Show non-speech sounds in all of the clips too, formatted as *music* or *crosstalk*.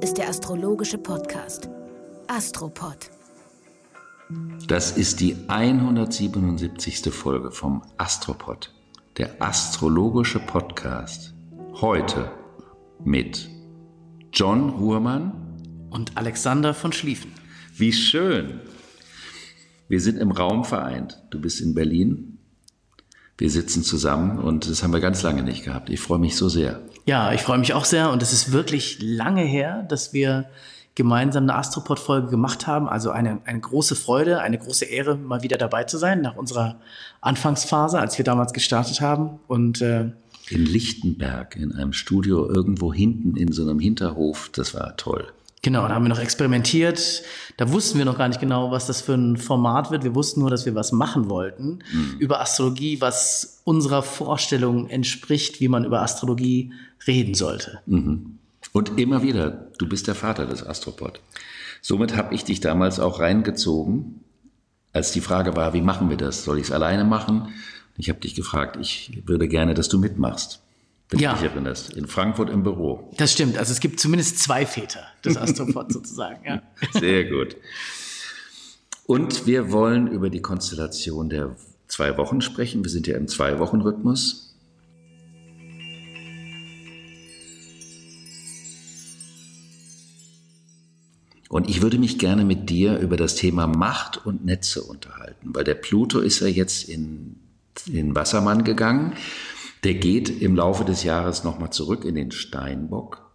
Ist der astrologische Podcast Astropod. Das ist die 177. Folge vom Astropod, der astrologische Podcast. Heute mit John Ruhrmann und Alexander von Schlieffen. Wie schön! Wir sind im Raum vereint. Du bist in Berlin. Wir sitzen zusammen und das haben wir ganz lange nicht gehabt. Ich freue mich so sehr. Ja, ich freue mich auch sehr und es ist wirklich lange her, dass wir gemeinsam eine Astropod-Folge gemacht haben. Also eine, eine große Freude, eine große Ehre, mal wieder dabei zu sein nach unserer Anfangsphase, als wir damals gestartet haben. Und äh, in Lichtenberg, in einem Studio irgendwo hinten in so einem Hinterhof, das war toll. Genau, da haben wir noch experimentiert. Da wussten wir noch gar nicht genau, was das für ein Format wird. Wir wussten nur, dass wir was machen wollten mhm. über Astrologie, was unserer Vorstellung entspricht, wie man über Astrologie reden sollte. Mhm. Und immer wieder, du bist der Vater des Astropod. Somit habe ich dich damals auch reingezogen, als die Frage war, wie machen wir das? Soll ich es alleine machen? Ich habe dich gefragt, ich würde gerne, dass du mitmachst wenn ja. du dich erinnerst, in Frankfurt im Büro. Das stimmt. Also es gibt zumindest zwei Väter des Astropod *laughs* sozusagen. Ja. Sehr gut. Und wir wollen über die Konstellation der zwei Wochen sprechen. Wir sind ja im Zwei-Wochen-Rhythmus. Und ich würde mich gerne mit dir über das Thema Macht und Netze unterhalten, weil der Pluto ist ja jetzt in, in Wassermann gegangen der geht im Laufe des Jahres nochmal zurück in den Steinbock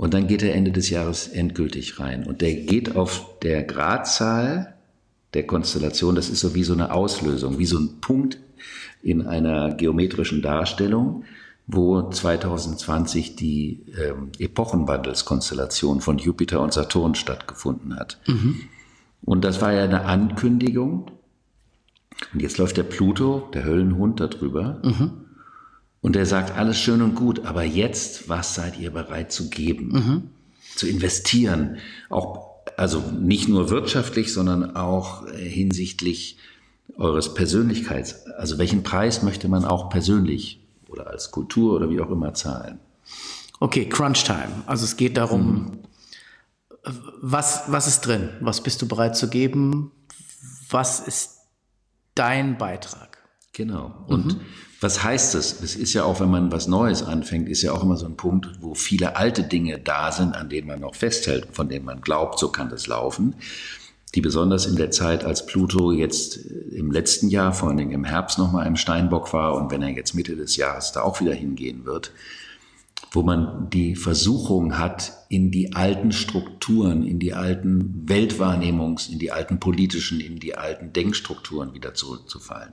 und dann geht er Ende des Jahres endgültig rein. Und der geht auf der Gradzahl der Konstellation, das ist so wie so eine Auslösung, wie so ein Punkt in einer geometrischen Darstellung, wo 2020 die ähm, Epochenwandelskonstellation von Jupiter und Saturn stattgefunden hat. Mhm. Und das war ja eine Ankündigung. Und jetzt läuft der Pluto, der Höllenhund, darüber. Mhm. Und er sagt, alles schön und gut, aber jetzt, was seid ihr bereit zu geben? Mhm. Zu investieren? Auch, also nicht nur wirtschaftlich, sondern auch äh, hinsichtlich eures Persönlichkeits. Also welchen Preis möchte man auch persönlich oder als Kultur oder wie auch immer zahlen? Okay, Crunch Time. Also es geht darum, mhm. was, was ist drin? Was bist du bereit zu geben? Was ist dein Beitrag? Genau. Und mhm. Was heißt das? Es ist ja auch, wenn man was Neues anfängt, ist ja auch immer so ein Punkt, wo viele alte Dinge da sind, an denen man noch festhält, von denen man glaubt, so kann das laufen. Die besonders in der Zeit, als Pluto jetzt im letzten Jahr, vor allen Dingen im Herbst nochmal im Steinbock war und wenn er jetzt Mitte des Jahres da auch wieder hingehen wird, wo man die Versuchung hat, in die alten Strukturen, in die alten Weltwahrnehmungs-, in die alten politischen, in die alten Denkstrukturen wieder zurückzufallen.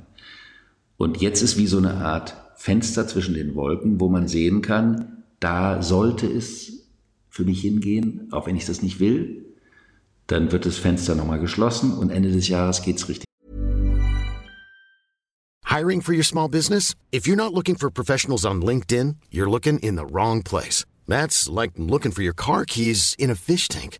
Und jetzt ist wie so eine Art Fenster zwischen den Wolken, wo man sehen kann, da sollte es für mich hingehen, auch wenn ich das nicht will. Dann wird das Fenster nochmal geschlossen und Ende des Jahres geht's richtig. Hiring for your small business? If you're not looking for professionals on LinkedIn, you're looking in the wrong place. That's like looking for your car keys in a fish tank.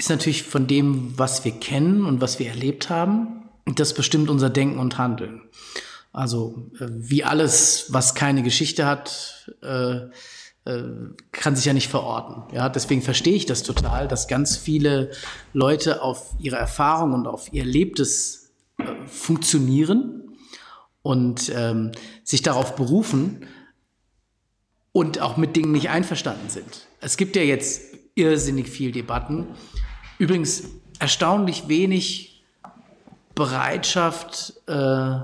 ist natürlich von dem, was wir kennen und was wir erlebt haben. Das bestimmt unser Denken und Handeln. Also äh, wie alles, was keine Geschichte hat, äh, äh, kann sich ja nicht verorten. Ja, deswegen verstehe ich das total, dass ganz viele Leute auf ihre Erfahrung und auf ihr Erlebtes funktionieren und ähm, sich darauf berufen und auch mit Dingen nicht einverstanden sind. Es gibt ja jetzt irrsinnig viel Debatten Übrigens erstaunlich wenig Bereitschaft, äh,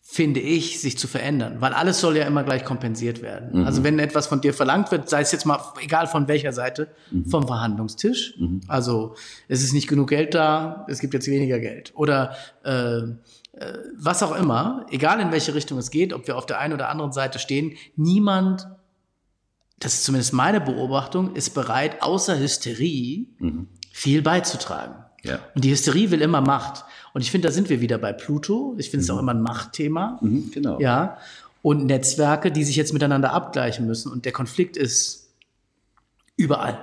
finde ich, sich zu verändern, weil alles soll ja immer gleich kompensiert werden. Mhm. Also wenn etwas von dir verlangt wird, sei es jetzt mal egal von welcher Seite, mhm. vom Verhandlungstisch. Mhm. Also es ist nicht genug Geld da, es gibt jetzt weniger Geld oder äh, äh, was auch immer, egal in welche Richtung es geht, ob wir auf der einen oder anderen Seite stehen, niemand das ist zumindest meine Beobachtung, ist bereit, außer Hysterie viel beizutragen. Ja. Und die Hysterie will immer Macht. Und ich finde, da sind wir wieder bei Pluto. Ich finde es auch immer ein Machtthema. Mhm, genau. Ja. Und Netzwerke, die sich jetzt miteinander abgleichen müssen. Und der Konflikt ist überall.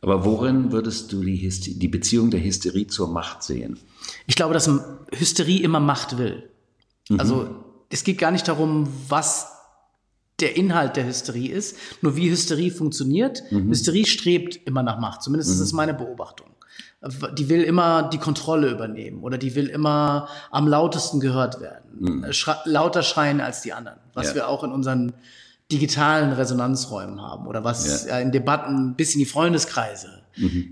Aber worin würdest du die, Hyste die Beziehung der Hysterie zur Macht sehen? Ich glaube, dass Hysterie immer Macht will. Also es geht gar nicht darum, was der Inhalt der Hysterie ist, nur wie Hysterie funktioniert. Hysterie strebt immer nach Macht, zumindest ist es meine Beobachtung. Die will immer die Kontrolle übernehmen oder die will immer am lautesten gehört werden, Schra lauter schreien als die anderen, was Ja. wir auch in unseren digitalen Resonanzräumen haben oder was Ja. ja. in Debatten bis in die Freundeskreise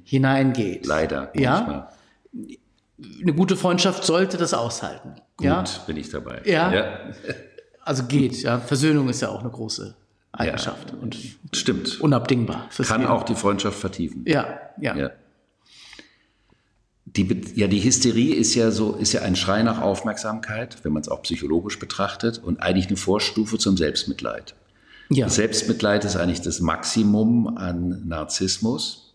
hineingeht. Leider. Ja. manchmal. Eine gute Freundschaft sollte das aushalten. Gut, Ja, bin ich dabei. Ja. ja. Also geht. Ja, Versöhnung ist ja auch eine große Eigenschaft und Stimmt. unabdingbar. Kann Leben. auch die Freundschaft vertiefen. Ja, ja. Ja. Die, ja, die Hysterie ist ja so, ist ja ein Schrei nach Aufmerksamkeit, wenn man es auch psychologisch betrachtet, und eigentlich eine Vorstufe zum Selbstmitleid. ja. Selbstmitleid ist eigentlich das Maximum an Narzissmus.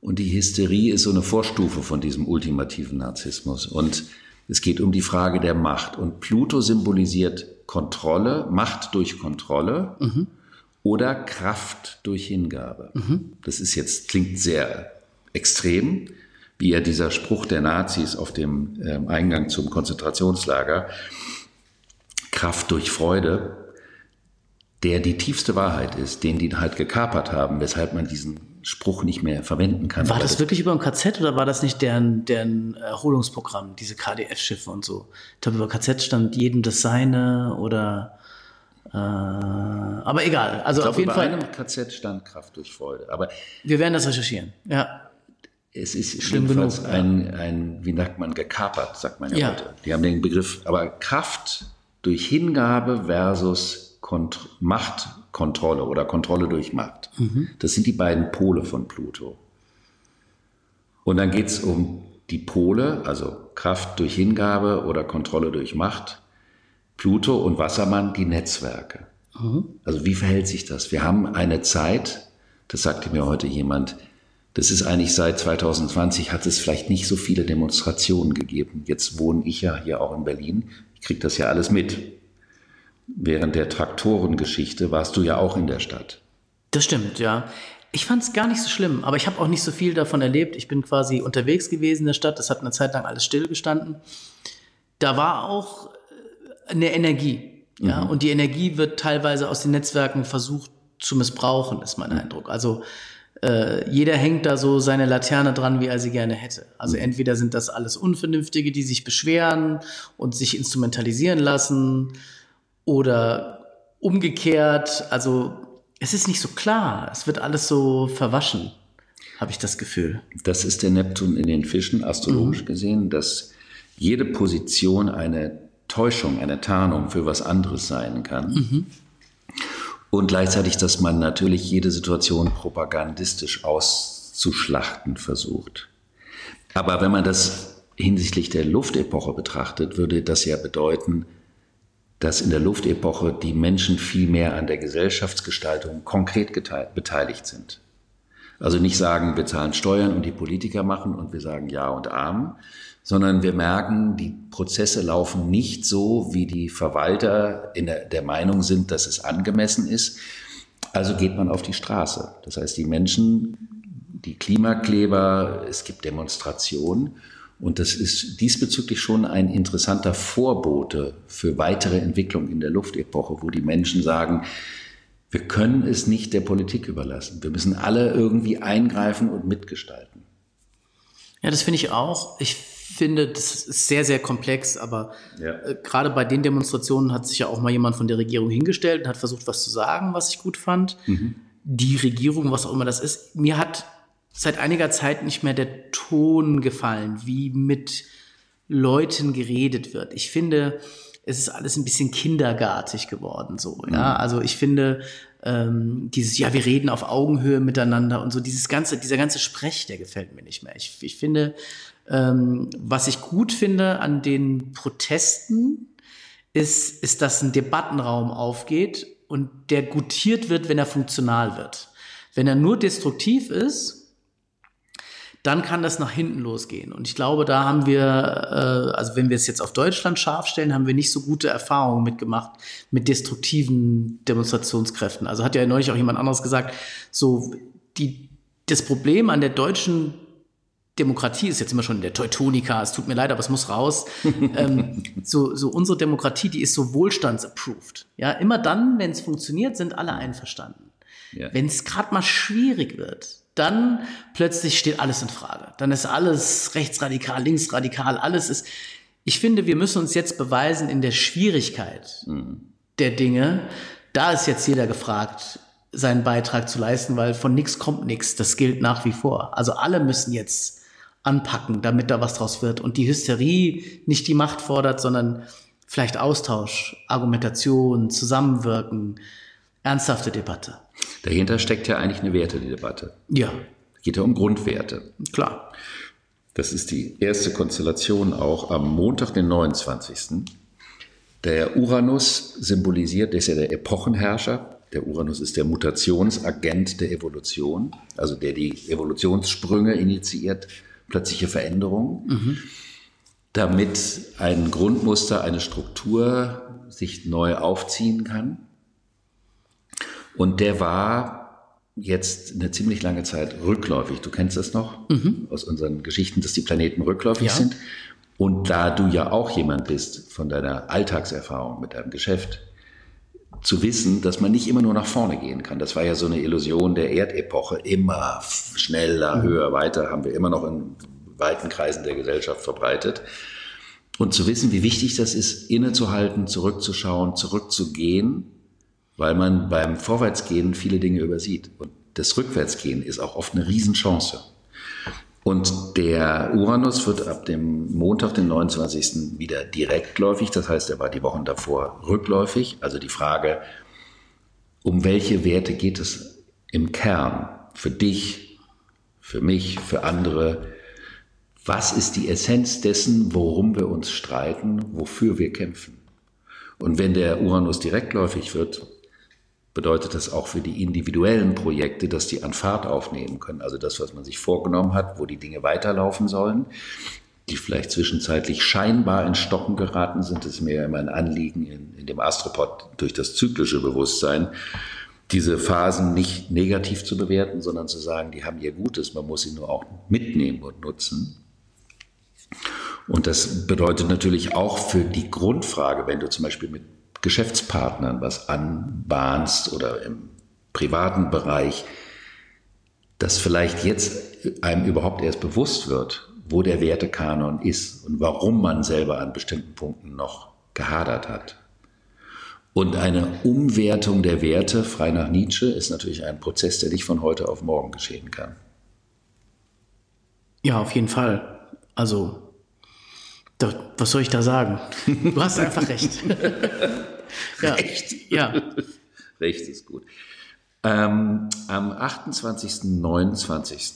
Und die Hysterie ist so eine Vorstufe von diesem ultimativen Narzissmus. Und es geht um die Frage der Macht. Und Pluto symbolisiert Kontrolle, Macht durch Kontrolle oder Kraft durch Hingabe. Das ist jetzt, klingt sehr extrem, wie ja dieser Spruch der Nazis auf dem ähm, Eingang zum Konzentrationslager, Kraft durch Freude, der die tiefste Wahrheit ist, den die halt gekapert haben, weshalb man diesen Spruch nicht mehr verwenden kann. War Aber das wirklich über dem KZ oder war das nicht deren, deren Erholungsprogramm, diese KDF-Schiffe und so? Ich glaube, über KZ stand jedem das Seine oder. Äh, aber egal. Also ich glaube, auf jeden über Fall. einem KZ stand Kraft durch Freude. Aber Wir werden das recherchieren. Ja. es ist Schlimm jedenfalls genug, ein, ein, wie sagt man, gekapert, sagt man ja, Ja. heute. Die haben den Begriff, aber Kraft durch Hingabe versus Kont Machtkontrolle oder Kontrolle durch Macht. Mhm. Das sind die beiden Pole von Pluto. Und dann geht es um die Pole, also Kraft durch Hingabe oder Kontrolle durch Macht. Pluto und Wassermann die Netzwerke. Also wie verhält sich das? Wir haben eine Zeit, das sagte mir heute jemand, das ist eigentlich seit 2020 hat es vielleicht nicht so viele Demonstrationen gegeben. Jetzt wohne ich ja hier auch in Berlin. Ich kriege das ja alles mit. Während der Traktorengeschichte warst du ja auch in der Stadt. Das stimmt, ja. Ich fand es gar nicht so schlimm, aber ich habe auch nicht so viel davon erlebt. Ich bin quasi unterwegs gewesen in der Stadt. Das hat eine Zeit lang alles stillgestanden. Da war auch äh, eine Energie. Ja, und die Energie wird teilweise aus den Netzwerken versucht zu missbrauchen, ist mein Eindruck. Also äh, jeder hängt da so seine Laterne dran, wie er sie gerne hätte. Also entweder sind das alles Unvernünftige, die sich beschweren und sich instrumentalisieren lassen, oder umgekehrt. Also es ist nicht so klar. Es wird alles so verwaschen, habe ich das Gefühl. Das ist der Neptun in den Fischen, astrologisch gesehen, dass jede Position eine Täuschung, eine Tarnung für was anderes sein kann. Und gleichzeitig, dass man natürlich jede Situation propagandistisch auszuschlachten versucht. Aber wenn man das hinsichtlich der Luftepoche betrachtet, würde das ja bedeuten, dass in der Luftepoche die Menschen viel mehr an der Gesellschaftsgestaltung konkret beteiligt sind. Also nicht sagen, wir zahlen Steuern und die Politiker machen und wir sagen Ja und Amen, sondern wir merken, die Prozesse laufen nicht so, wie die Verwalter in der, der Meinung sind, dass es angemessen ist. Also geht man auf die Straße. Das heißt, die Menschen, die Klimakleber, es gibt Demonstrationen und das ist diesbezüglich schon ein interessanter Vorbote für weitere Entwicklung in der Luftepoche, wo die Menschen sagen, wir können es nicht der Politik überlassen. Wir müssen alle irgendwie eingreifen und mitgestalten. Ja, das finde ich auch. Ich finde, das ist sehr, sehr komplex, aber Ja. äh, gerade bei den Demonstrationen hat sich ja auch mal jemand von der Regierung hingestellt und hat versucht, was zu sagen, was ich gut fand. Die Regierung, was auch immer das ist, mir hat seit einiger Zeit nicht mehr der Ton gefallen, wie mit Leuten geredet wird. Ich finde, es ist alles ein bisschen kindergartig geworden, so, ja. Also ich finde, ähm, dieses, ja, wir reden auf Augenhöhe miteinander und so, dieses ganze, dieser ganze Sprech, der gefällt mir nicht mehr. Ich, ich finde, ähm, was ich gut finde an den Protesten, ist, ist, dass ein Debattenraum aufgeht und der gutiert wird, wenn er funktional wird. Wenn er nur destruktiv ist, dann kann das nach hinten losgehen. Und ich glaube, da haben wir, äh, also wenn wir es jetzt auf Deutschland scharf stellen, haben wir nicht so gute Erfahrungen mitgemacht mit destruktiven Demonstrationskräften. Also hat ja neulich auch jemand anderes gesagt, so die, das Problem an der deutschen Demokratie ist jetzt immer schon in der Teutonica, es tut mir leid, aber es muss raus. *laughs* ähm, so, so unsere Demokratie, die ist so wohlstandsapproved. Ja, immer dann, wenn es funktioniert, sind alle einverstanden. Ja. Wenn es gerade mal schwierig wird, dann plötzlich steht alles in Frage. Dann ist alles rechtsradikal, linksradikal, alles ist. Ich finde, wir müssen uns jetzt beweisen in der Schwierigkeit mhm. der Dinge. Da ist jetzt jeder gefragt, seinen Beitrag zu leisten, weil von nichts kommt nichts. Das gilt nach wie vor. Also alle müssen jetzt anpacken, damit da was draus wird und die Hysterie nicht die Macht fordert, sondern vielleicht Austausch, Argumentation, Zusammenwirken, ernsthafte Debatte. Dahinter steckt ja eigentlich eine Wertedebatte. Ja. Es geht ja um Grundwerte. Klar. Das ist die erste Konstellation auch am Montag, den 29. Der Uranus symbolisiert, der ist ja der Epochenherrscher. Der Uranus ist der Mutationsagent der Evolution, also der die Evolutionssprünge initiiert, plötzliche Veränderungen, mhm. damit ein Grundmuster, eine Struktur sich neu aufziehen kann. Und der war jetzt eine ziemlich lange Zeit rückläufig. Du kennst das noch mhm. aus unseren Geschichten, dass die Planeten rückläufig ja. sind. Und da du ja auch jemand bist von deiner Alltagserfahrung mit deinem Geschäft, zu wissen, dass man nicht immer nur nach vorne gehen kann. Das war ja so eine Illusion der Erdepoche. Immer schneller, mhm. höher, weiter haben wir immer noch in weiten Kreisen der Gesellschaft verbreitet. Und zu wissen, wie wichtig das ist, innezuhalten, zurückzuschauen, zurückzugehen weil man beim Vorwärtsgehen viele Dinge übersieht. Und das Rückwärtsgehen ist auch oft eine Riesenchance. Und der Uranus wird ab dem Montag, den 29. wieder direktläufig. Das heißt, er war die Wochen davor rückläufig. Also die Frage, um welche Werte geht es im Kern für dich, für mich, für andere? Was ist die Essenz dessen, worum wir uns streiten, wofür wir kämpfen? Und wenn der Uranus direktläufig wird, bedeutet das auch für die individuellen Projekte, dass die an Fahrt aufnehmen können. Also das, was man sich vorgenommen hat, wo die Dinge weiterlaufen sollen, die vielleicht zwischenzeitlich scheinbar in Stocken geraten sind, ist mir immer ein Anliegen in, in dem Astropod durch das zyklische Bewusstsein, diese Phasen nicht negativ zu bewerten, sondern zu sagen, die haben ihr Gutes, man muss sie nur auch mitnehmen und nutzen. Und das bedeutet natürlich auch für die Grundfrage, wenn du zum Beispiel mit Geschäftspartnern was anbahnst oder im privaten Bereich, dass vielleicht jetzt einem überhaupt erst bewusst wird, wo der Wertekanon ist und warum man selber an bestimmten Punkten noch gehadert hat. Und eine Umwertung der Werte, frei nach Nietzsche, ist natürlich ein Prozess, der nicht von heute auf morgen geschehen kann. Ja, auf jeden Fall. Also, was soll ich da sagen? *laughs* Du hast einfach recht. *laughs* ja. Recht. Ja. Recht ist gut. Ähm, am 28. 29.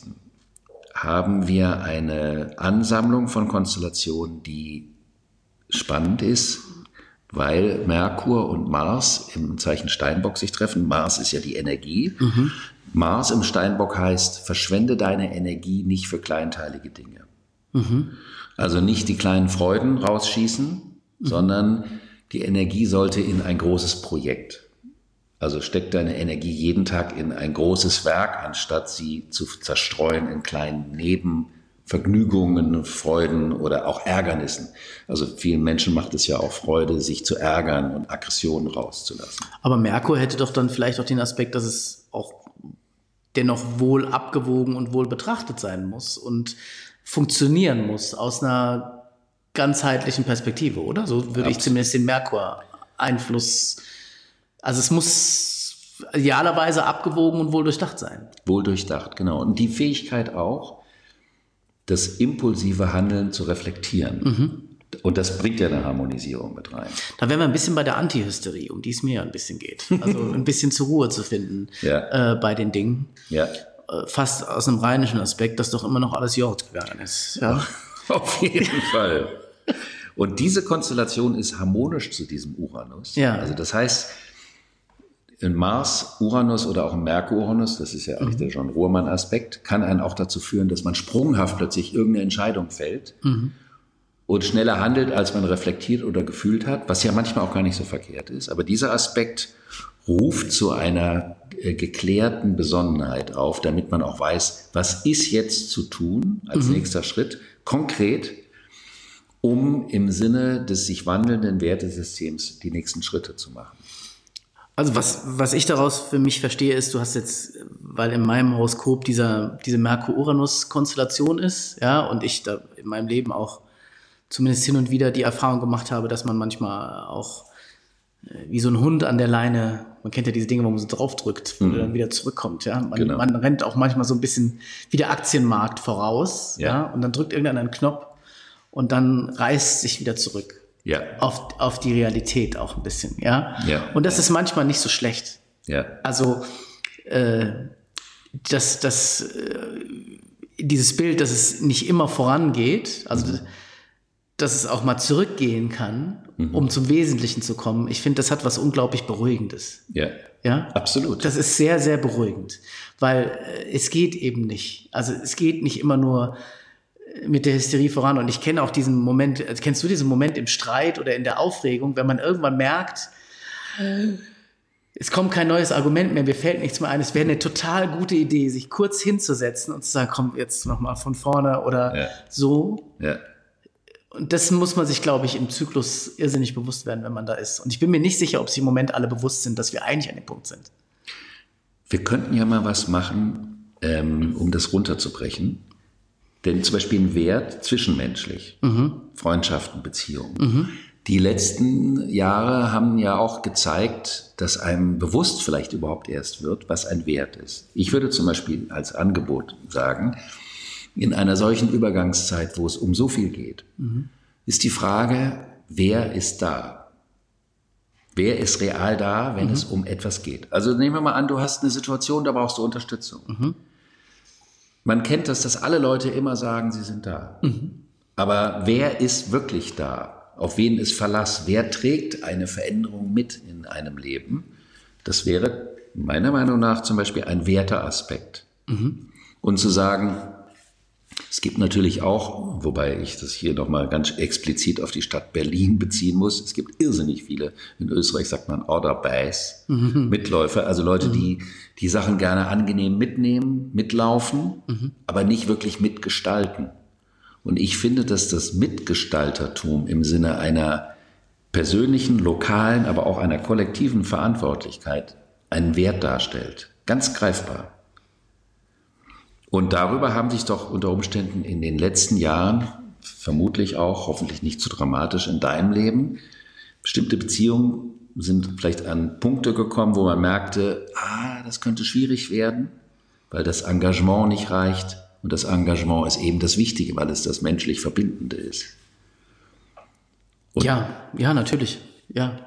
haben wir eine Ansammlung von Konstellationen, die spannend ist, weil Merkur und Mars im Zeichen Steinbock sich treffen. Mars ist ja die Energie. Mhm. Mars im Steinbock heißt, verschwende deine Energie nicht für kleinteilige Dinge. Mhm. Also nicht die kleinen Freuden rausschießen, mhm. sondern die Energie sollte in ein großes Projekt. Also steck deine Energie jeden Tag in ein großes Werk, anstatt sie zu zerstreuen in kleinen Nebenvergnügungen, Freuden oder auch Ärgernissen. Also vielen Menschen macht es ja auch Freude, sich zu ärgern und Aggressionen rauszulassen. Aber Merkur hätte doch dann vielleicht auch den Aspekt, dass es auch dennoch wohl abgewogen und wohl betrachtet sein muss und funktionieren muss aus einer ganzheitlichen Perspektive, oder? So würde Absolut. ich zumindest den Merkur-Einfluss. Also es muss idealerweise abgewogen und wohl durchdacht sein. Wohl durchdacht, genau. Und die Fähigkeit auch, das impulsive Handeln zu reflektieren. Mhm. Und das bringt ja eine Harmonisierung mit rein. Da wären wir ein bisschen bei der Antihysterie, um die es mir ein bisschen geht. Also *laughs* ein bisschen zur Ruhe zu finden ja. äh, bei den Dingen. Ja. Äh, fast aus einem rheinischen Aspekt, dass doch immer noch alles Jord gegangen ist. Ja. *laughs* Auf jeden Fall. Und diese Konstellation ist harmonisch zu diesem Uranus. Ja. Also das heißt, ein Mars, Uranus oder auch ein Merkur-Uranus, das ist ja eigentlich der John Ruhrmann-Aspekt, kann einen auch dazu führen, dass man sprunghaft plötzlich irgendeine Entscheidung fällt und schneller handelt, als man reflektiert oder gefühlt hat, was ja manchmal auch gar nicht so verkehrt ist. Aber dieser Aspekt ruft zu einer geklärten Besonnenheit auf, damit man auch weiß, was ist jetzt zu tun als nächster Schritt, konkret, um im Sinne des sich wandelnden Wertesystems die nächsten Schritte zu machen. Also was, was ich daraus für mich verstehe, ist, du hast jetzt, weil in meinem Horoskop dieser, diese Merkur-Uranus-Konstellation ist, ja, und ich da in meinem Leben auch zumindest hin und wieder die Erfahrung gemacht habe, dass man manchmal auch äh, wie so ein Hund an der Leine, man kennt ja diese Dinge, wo man so draufdrückt, wo der dann wieder zurückkommt, ja. Man, Genau. man rennt auch manchmal so ein bisschen wie der Aktienmarkt voraus, Ja. ja, und dann drückt irgendeiner einen Knopf und dann reißt sich wieder zurück Ja, auf, auf die Realität auch ein bisschen, ja. Ja. Und das ist manchmal nicht so schlecht. ja, Also äh, das, das, äh, dieses Bild, dass es nicht immer vorangeht, also dass es auch mal zurückgehen kann, um zum Wesentlichen zu kommen. Ich finde, das hat was unglaublich Beruhigendes. ja, Ja, absolut. das ist sehr, sehr beruhigend, weil äh, es geht eben nicht. Also es geht nicht immer nur äh, mit der Hysterie voran. Und ich kenne auch diesen Moment, also kennst du diesen Moment im Streit oder in der Aufregung, wenn man irgendwann merkt, es kommt kein neues Argument mehr, mir fällt nichts mehr ein. Es wäre eine total gute Idee, sich kurz hinzusetzen und zu sagen, komm, jetzt nochmal von vorne oder Ja. so. ja. Und das muss man sich, glaube ich, im Zyklus irrsinnig bewusst werden, wenn man da ist. Und ich bin mir nicht sicher, ob sich im Moment alle bewusst sind, dass wir eigentlich an dem Punkt sind. Wir könnten ja mal was machen, ähm, um das runterzubrechen. Denn zum Beispiel ein Wert zwischenmenschlich, Freundschaften, Beziehungen. Die letzten Jahre haben ja auch gezeigt, dass einem bewusst vielleicht überhaupt erst wird, was ein Wert ist. Ich würde zum Beispiel als Angebot sagen, in einer solchen Übergangszeit, wo es um so viel geht, ist die Frage, wer ist da? Wer ist real da, wenn es um etwas geht? Also nehmen wir mal an, du hast eine Situation, da brauchst du Unterstützung. Man kennt das, dass alle Leute immer sagen, sie sind da. Aber wer ist wirklich da? Auf wen ist Verlass? Wer trägt eine Veränderung mit in einem Leben? Das wäre meiner Meinung nach zum Beispiel ein Werteaspekt. Und zu sagen, es gibt natürlich auch, wobei ich das hier nochmal ganz explizit auf die Stadt Berlin beziehen muss, es gibt irrsinnig viele, in Österreich sagt man Orderbeis, Mitläufer, also Leute, die die Sachen gerne angenehm mitnehmen, mitlaufen, aber nicht wirklich mitgestalten. Und ich finde, dass das Mitgestaltertum im Sinne einer persönlichen, lokalen, aber auch einer kollektiven Verantwortlichkeit einen Wert darstellt. Ganz greifbar. Und darüber haben sich doch unter Umständen in den letzten Jahren, vermutlich auch, hoffentlich nicht zu dramatisch in deinem Leben, bestimmte Beziehungen sind vielleicht an Punkte gekommen, wo man merkte, ah, das könnte schwierig werden, weil das Engagement nicht reicht. Und das Engagement ist eben das Wichtige, weil es das menschlich Verbindende ist. Und- ja, ja, natürlich. Ja.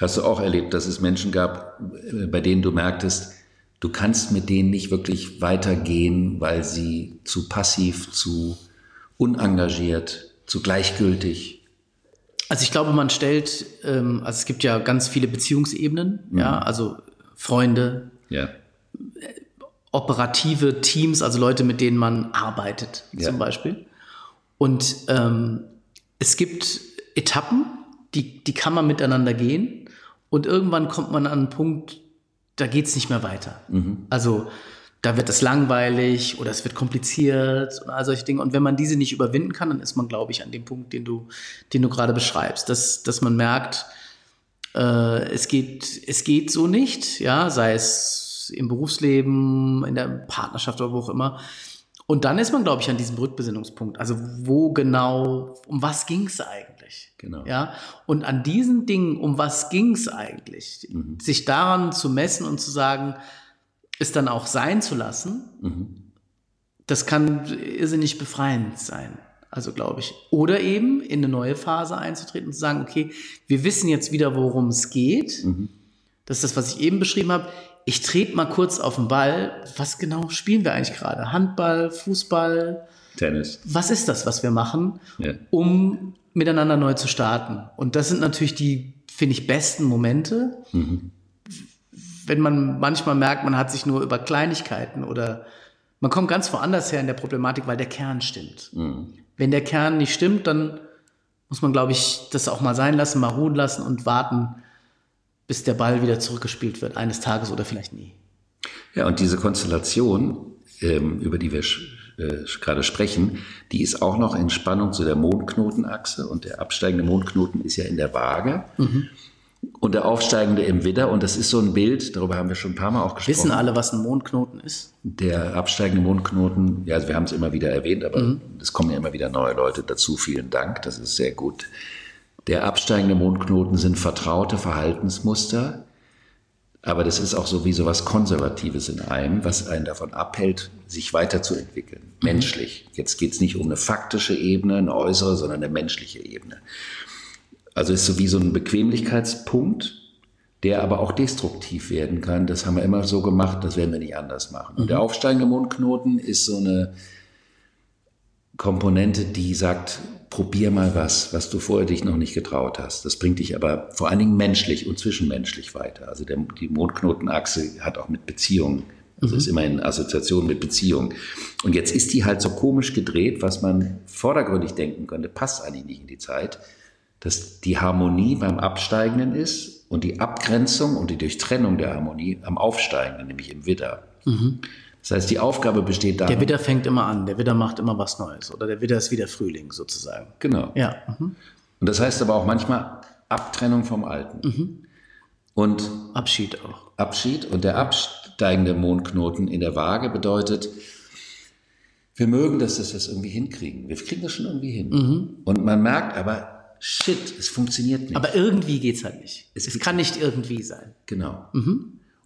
Hast du auch erlebt, dass es Menschen gab, äh, bei denen du merktest, du kannst mit denen nicht wirklich weitergehen, weil sie zu passiv, zu unengagiert, zu gleichgültig. Also ich glaube, man stellt, ähm, also es gibt ja ganz viele Beziehungsebenen, ja, also Freunde, Ja, operative Teams, also Leute, mit denen man arbeitet, Ja. zum Beispiel. Und ähm, es gibt Etappen, die, die kann man miteinander gehen und irgendwann kommt man an einen Punkt, da geht's nicht mehr weiter. Also da wird es langweilig oder es wird kompliziert und all solche Dinge. Und wenn man diese nicht überwinden kann, dann ist man, glaube ich, an dem Punkt, den du, den du gerade beschreibst, dass, dass man merkt, äh, es geht, es geht so nicht, ja, sei es im Berufsleben, in der Partnerschaft oder wo auch immer. Und dann ist man, glaube ich, an diesem Rückbesinnungspunkt. Also wo genau, um was ging's eigentlich? Genau. Ja, und an diesen Dingen, um was ging's eigentlich? Sich daran zu messen und zu sagen, es dann auch sein zu lassen, das kann irrsinnig befreiend sein. Also glaube ich. Oder eben in eine neue Phase einzutreten und zu sagen, okay, wir wissen jetzt wieder, worum es geht. Das ist das, was ich eben beschrieben habe. Ich trete mal kurz auf den Ball. Was genau spielen wir eigentlich gerade? Handball, Fußball? Tennis. Was ist das, was wir machen, Ja. um miteinander neu zu starten? Und das sind natürlich die, finde ich, besten Momente, wenn man manchmal merkt, man hat sich nur über Kleinigkeiten oder man kommt ganz woanders her in der Problematik, weil der Kern stimmt. Wenn der Kern nicht stimmt, dann muss man, glaube ich, das auch mal sein lassen, mal ruhen lassen und warten, bis der Ball wieder zurückgespielt wird, eines Tages oder vielleicht nie. Ja, und diese Konstellation, ähm, über die wir äh, gerade sprechen, die ist auch noch in Spannung zu der Mondknotenachse und der absteigende Mondknoten ist ja in der Waage. Und der aufsteigende im Widder, und das ist so ein Bild, darüber haben wir schon ein paar Mal auch gesprochen. Wissen alle, was ein Mondknoten ist? Der absteigende Mondknoten, ja, also wir haben es immer wieder erwähnt, aber es kommen ja immer wieder neue Leute dazu. Vielen Dank, das ist sehr gut. Der absteigende Mondknoten sind vertraute Verhaltensmuster, aber das ist auch so wie so was Konservatives in einem, was einen davon abhält, sich weiterzuentwickeln, menschlich. Jetzt geht es nicht um eine faktische Ebene, eine äußere, sondern eine menschliche Ebene. Also ist so wie so ein Bequemlichkeitspunkt, der aber auch destruktiv werden kann. Das haben wir immer so gemacht, das werden wir nicht anders machen. Und der aufsteigende Mondknoten ist so eine Komponente, die sagt, probier mal was, was du vorher dich noch nicht getraut hast. Das bringt dich aber vor allen Dingen menschlich und zwischenmenschlich weiter. Also der, die Mondknotenachse hat auch mit Beziehungen, also ist immer in Assoziation mit Beziehungen. Und jetzt ist die halt so komisch gedreht, was man vordergründig denken könnte, passt eigentlich nicht in die Zeit, dass die Harmonie beim Absteigenden ist und die Abgrenzung und die Durchtrennung der Harmonie am Aufsteigenden, nämlich im Widder. Das heißt, die Aufgabe besteht darin. Der Widder fängt immer an, der Widder macht immer was Neues oder der Widder ist wieder Frühling sozusagen. Genau. Ja. Mhm. Und das heißt aber auch manchmal Abtrennung vom Alten. Und Abschied auch. Abschied und der absteigende Mondknoten in der Waage bedeutet, wir mögen das, dass wir es irgendwie hinkriegen. Wir kriegen das schon irgendwie hin. Und man merkt aber, shit, es funktioniert nicht. Aber irgendwie geht's halt nicht. Es Es, geht- kann nicht irgendwie sein. Genau.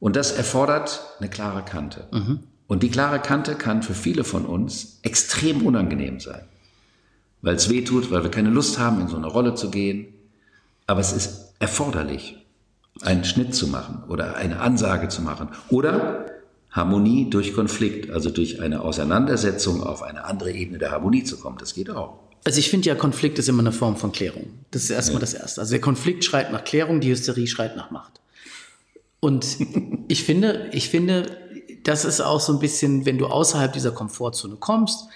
Und das erfordert eine klare Kante. Und die klare Kante kann für viele von uns extrem unangenehm sein. Weil es weh tut, weil wir keine Lust haben, in so eine Rolle zu gehen. Aber es ist erforderlich, einen Schnitt zu machen oder eine Ansage zu machen. Oder Harmonie durch Konflikt, also durch eine Auseinandersetzung auf eine andere Ebene der Harmonie zu kommen. Das geht auch. Also ich finde ja, Konflikt ist immer eine Form von Klärung. Das ist erstmal das Erste. Also der Konflikt schreit nach Klärung, die Hysterie schreit nach Macht. Und *laughs* ich finde, ich finde, das ist auch so ein bisschen, wenn du außerhalb dieser Komfortzone kommst,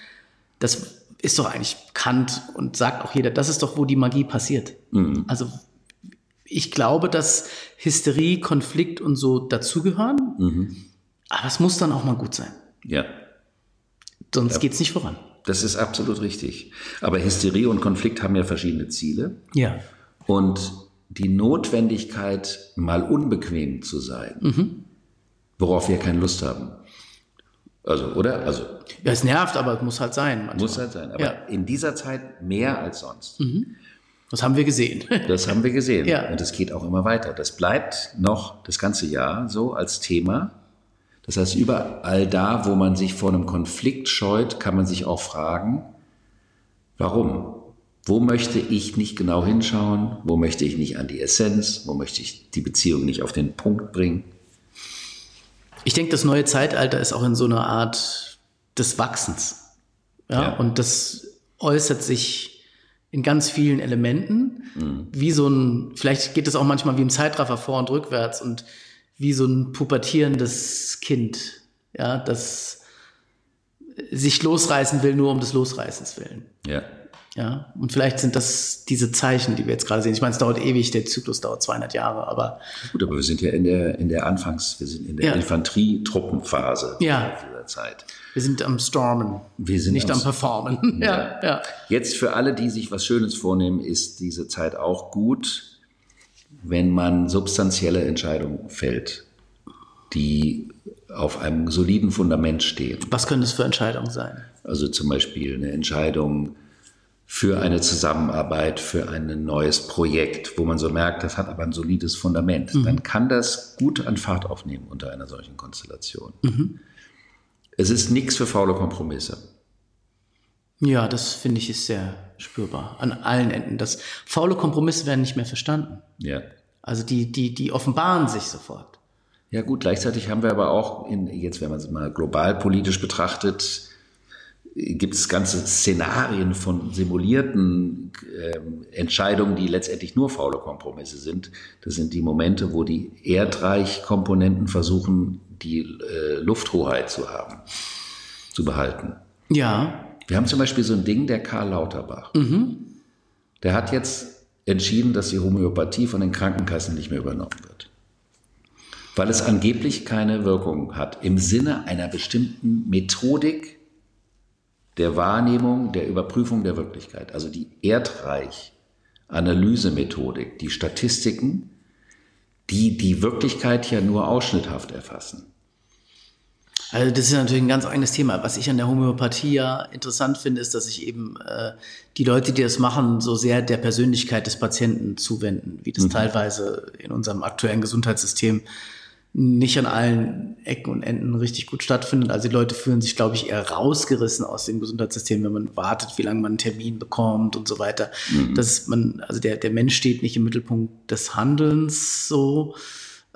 das ist doch eigentlich bekannt und sagt auch jeder, das ist doch, wo die Magie passiert. Also ich glaube, dass Hysterie, Konflikt und so dazugehören, aber es muss dann auch mal gut sein. Ja. Sonst geht's nicht voran. Das ist absolut richtig. Aber Hysterie und Konflikt haben ja verschiedene Ziele. Ja. Und die Notwendigkeit, mal unbequem zu sein, worauf wir keine Lust haben. Also, oder? Also, Ja, es nervt, aber es muss halt sein. Manchmal. muss halt sein. Aber Ja. in dieser Zeit mehr als sonst. Das haben wir gesehen. *laughs* Das haben wir gesehen. Ja. Und es geht auch immer weiter. Das bleibt noch das ganze Jahr so als Thema. Das heißt, überall da, wo man sich vor einem Konflikt scheut, kann man sich auch fragen, warum? Wo möchte ich nicht genau hinschauen? Wo möchte ich nicht an die Essenz? Wo möchte ich die Beziehung nicht auf den Punkt bringen? Ich denke, das neue Zeitalter ist auch in so einer Art des Wachsens. Ja, Ja. und das äußert sich in ganz vielen Elementen, wie so ein, vielleicht geht es auch manchmal wie im Zeitraffer vor und rückwärts und wie so ein pubertierendes Kind, ja, das sich losreißen will, nur um des Losreißens willen. Ja. Ja, und vielleicht sind das diese Zeichen, die wir jetzt gerade sehen. Ich meine, es dauert ewig, der Zyklus dauert 200 Jahre, aber Gut, aber wir sind ja in der, in der Anfangs-, wir sind in der Ja. Infanterietruppenphase Ja. dieser Zeit. wir sind am Stormen, Wir sind nicht am am Performen. *laughs* Ja, ja. Jetzt für alle, die sich was Schönes vornehmen, ist diese Zeit auch gut, wenn man substanzielle Entscheidungen fällt, die auf einem soliden Fundament stehen. Was können das für Entscheidungen sein? Also zum Beispiel eine Entscheidung für eine Zusammenarbeit, für ein neues Projekt, wo man so merkt, das hat aber ein solides Fundament. Dann kann das gut an Fahrt aufnehmen unter einer solchen Konstellation. Es ist nichts für faule Kompromisse. Ja, das finde ich ist sehr spürbar an allen Enden. Das faule Kompromisse werden nicht mehr verstanden. Ja. Also die, die, die offenbaren sich sofort. Ja gut, gleichzeitig haben wir aber auch, in, jetzt wenn man es mal global politisch betrachtet, gibt es ganze Szenarien von simulierten ähm, Entscheidungen, die letztendlich nur faule Kompromisse sind. Das sind die Momente, wo die Erdreich-Komponenten versuchen, die äh, Lufthoheit zu haben, zu behalten. Ja. Wir haben zum Beispiel so ein Ding, der Karl Lauterbach. Der hat jetzt entschieden, dass die Homöopathie von den Krankenkassen nicht mehr übernommen wird. Weil es angeblich keine Wirkung hat im Sinne einer bestimmten Methodik der Wahrnehmung, der Überprüfung der Wirklichkeit. Also die Erdreich-Analysemethodik, die Statistiken, die die Wirklichkeit ja nur ausschnitthaft erfassen. Also das ist natürlich ein ganz eigenes Thema. Was ich an der Homöopathie ja interessant finde, ist, dass sich eben äh, die Leute, die das machen, so sehr der Persönlichkeit des Patienten zuwenden, wie das mhm. teilweise in unserem aktuellen Gesundheitssystem nicht an allen Ecken und Enden richtig gut stattfindet. Also die Leute fühlen sich, glaube ich, eher rausgerissen aus dem Gesundheitssystem, wenn man wartet, wie lange man einen Termin bekommt und so weiter. Mhm. Dass man, also der, der Mensch steht nicht im Mittelpunkt des Handelns so.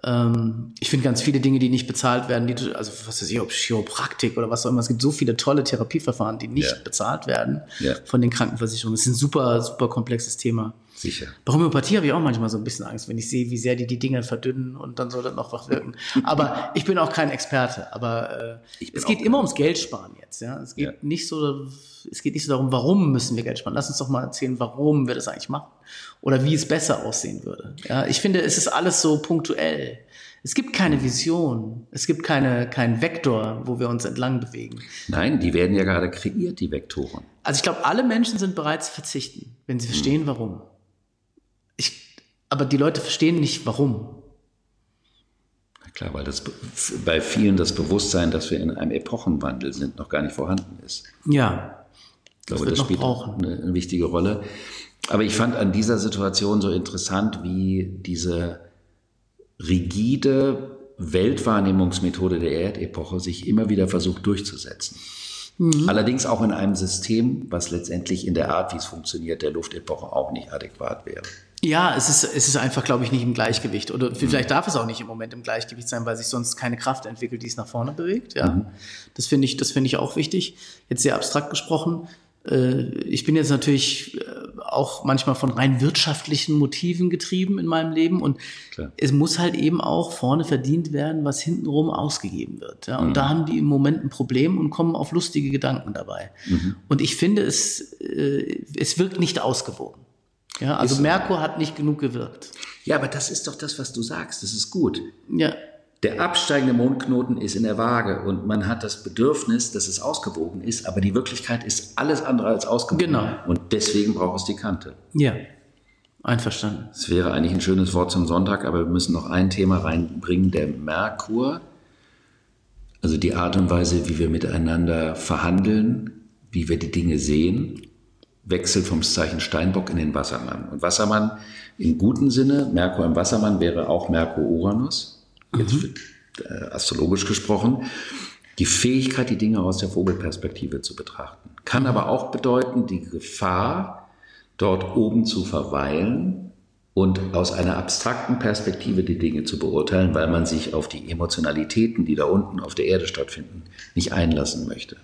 Ähm, ich finde ganz viele Dinge, die nicht bezahlt werden, die, also was weiß ich, ob Chiropraktik oder was auch immer. Es gibt so viele tolle Therapieverfahren, die nicht Ja. bezahlt werden Ja. von den Krankenversicherungen. Das ist ein super, super komplexes Thema. Sicher. Bei Homöopathie habe ich auch manchmal so ein bisschen Angst, wenn ich sehe, wie sehr die die Dinge verdünnen und dann soll das noch was wirken. Aber ich bin auch kein Experte. Aber äh, es geht immer ums Geld sparen jetzt. Ja, es geht Ja. nicht so, es geht nicht so darum, warum müssen wir Geld sparen. Lass uns doch mal erzählen, warum wir das eigentlich machen oder wie es besser aussehen würde. Ja, ich finde, es ist alles so punktuell. Es gibt keine Vision. Es gibt keine, keinen Vektor, wo wir uns entlang bewegen. Nein, die werden ja gerade kreiert, die Vektoren. Also ich glaube, alle Menschen sind bereit zu verzichten, wenn sie verstehen, warum. Aber die Leute verstehen nicht, warum. Na klar, weil das be- bei vielen das Bewusstsein, dass wir in einem Epochenwandel sind, noch gar nicht vorhanden ist. Ja. Ich glaube, das noch spielt brauchen. eine, eine wichtige Rolle. Aber ich fand an dieser Situation so interessant, wie diese rigide Weltwahrnehmungsmethode der Erdepoche sich immer wieder versucht durchzusetzen. Mhm. Allerdings auch in einem System, was letztendlich in der Art, wie es funktioniert, der Luftepoche auch nicht adäquat wäre. Ja, es ist, es ist einfach, glaube ich, nicht im Gleichgewicht. Oder vielleicht darf es auch nicht im Moment im Gleichgewicht sein, weil sich sonst keine Kraft entwickelt, die es nach vorne bewegt. Ja. Das finde ich, das finde ich auch wichtig. Jetzt sehr abstrakt gesprochen. Äh, Ich bin jetzt natürlich äh, auch manchmal von rein wirtschaftlichen Motiven getrieben in meinem Leben und Klar. es muss halt eben auch vorne verdient werden, was hintenrum ausgegeben wird. Ja, und da haben die im Moment ein Problem und kommen auf lustige Gedanken dabei. Und ich finde, es, äh, es wirkt nicht ausgewogen. Ja, also Ist. Merkur hat nicht genug gewirkt. Ja, aber das ist doch das, was du sagst. Das ist gut. Ja, Der absteigende Mondknoten ist in der Waage und man hat das Bedürfnis, dass es ausgewogen ist, aber die Wirklichkeit ist alles andere als ausgewogen. Genau. Und deswegen braucht es die Kante. ja, einverstanden. Es wäre eigentlich ein schönes Wort zum Sonntag, aber wir müssen noch ein Thema reinbringen, der Merkur. Also die Art und Weise, wie wir miteinander verhandeln, wie wir die Dinge sehen, wechselt vom Zeichen Steinbock in den Wassermann. Und Wassermann im guten Sinne, Merkur im Wassermann wäre auch Merkur-Uranus, jetzt äh, astrologisch gesprochen, die Fähigkeit, die Dinge aus der Vogelperspektive zu betrachten. Kann aber auch bedeuten, die Gefahr, dort oben zu verweilen und aus einer abstrakten Perspektive die Dinge zu beurteilen, weil man sich auf die Emotionalitäten, die da unten auf der Erde stattfinden, nicht einlassen möchte.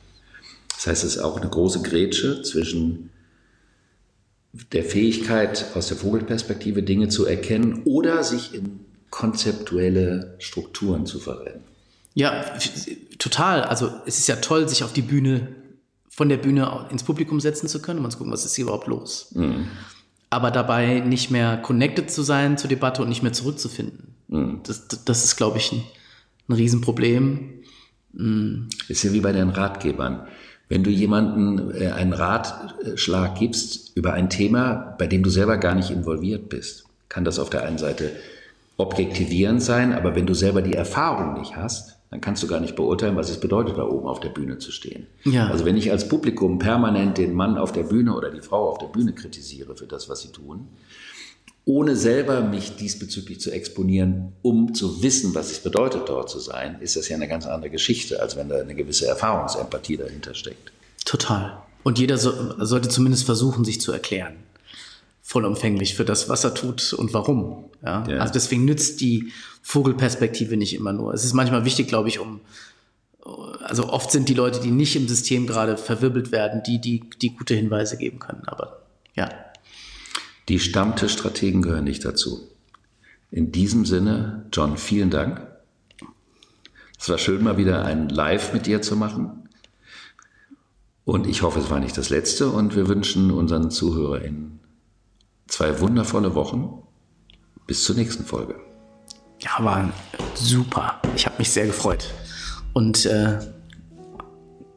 Das heißt, es ist auch eine große Grätsche zwischen der Fähigkeit, aus der Vogelperspektive Dinge zu erkennen oder sich in konzeptuelle Strukturen zu verrennen. Ja, total. Also es ist ja toll, sich auf die Bühne, von der Bühne ins Publikum setzen zu können und mal zu gucken, was ist hier überhaupt los. Aber dabei nicht mehr connected zu sein zur Debatte und nicht mehr zurückzufinden. Das, das- das ist, glaube ich, ein, ein Riesenproblem. Ist ja wie bei den Ratgebern. Wenn du jemanden äh, einen Ratschlag gibst über ein Thema, bei dem du selber gar nicht involviert bist, kann das auf der einen Seite objektivierend sein, aber wenn du selber die Erfahrung nicht hast, dann kannst du gar nicht beurteilen, was es bedeutet, da oben auf der Bühne zu stehen. Ja. Also wenn ich als Publikum permanent den Mann auf der Bühne oder die Frau auf der Bühne kritisiere für das, was sie tun, ohne selber mich diesbezüglich zu exponieren, um zu wissen, was es bedeutet, dort zu sein, ist das ja eine ganz andere Geschichte, als wenn da eine gewisse Erfahrungsempathie dahinter steckt. Total. Und jeder so, sollte zumindest versuchen, sich zu erklären. Vollumfänglich für das, was er tut und warum. Ja? Ja. Also deswegen nützt die Vogelperspektive nicht immer nur. Es ist manchmal wichtig, glaube ich, um, also oft sind die Leute, die nicht im System gerade verwirbelt werden, die, die, die gute Hinweise geben können. Aber ja. Die Stammtischstrategen gehören nicht dazu. In diesem Sinne, John, vielen Dank. Es war schön, mal wieder ein Live mit dir zu machen. Und ich hoffe, es war nicht das letzte. Und wir wünschen unseren ZuhörerInnen zwei wundervolle Wochen. Bis zur nächsten Folge. Ja, war super. Ich habe mich sehr gefreut. Und äh,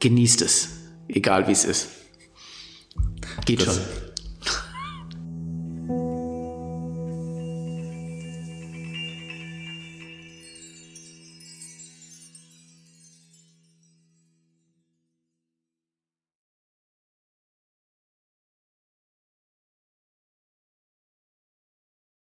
genießt es, egal wie es ist. Geht Das- schon.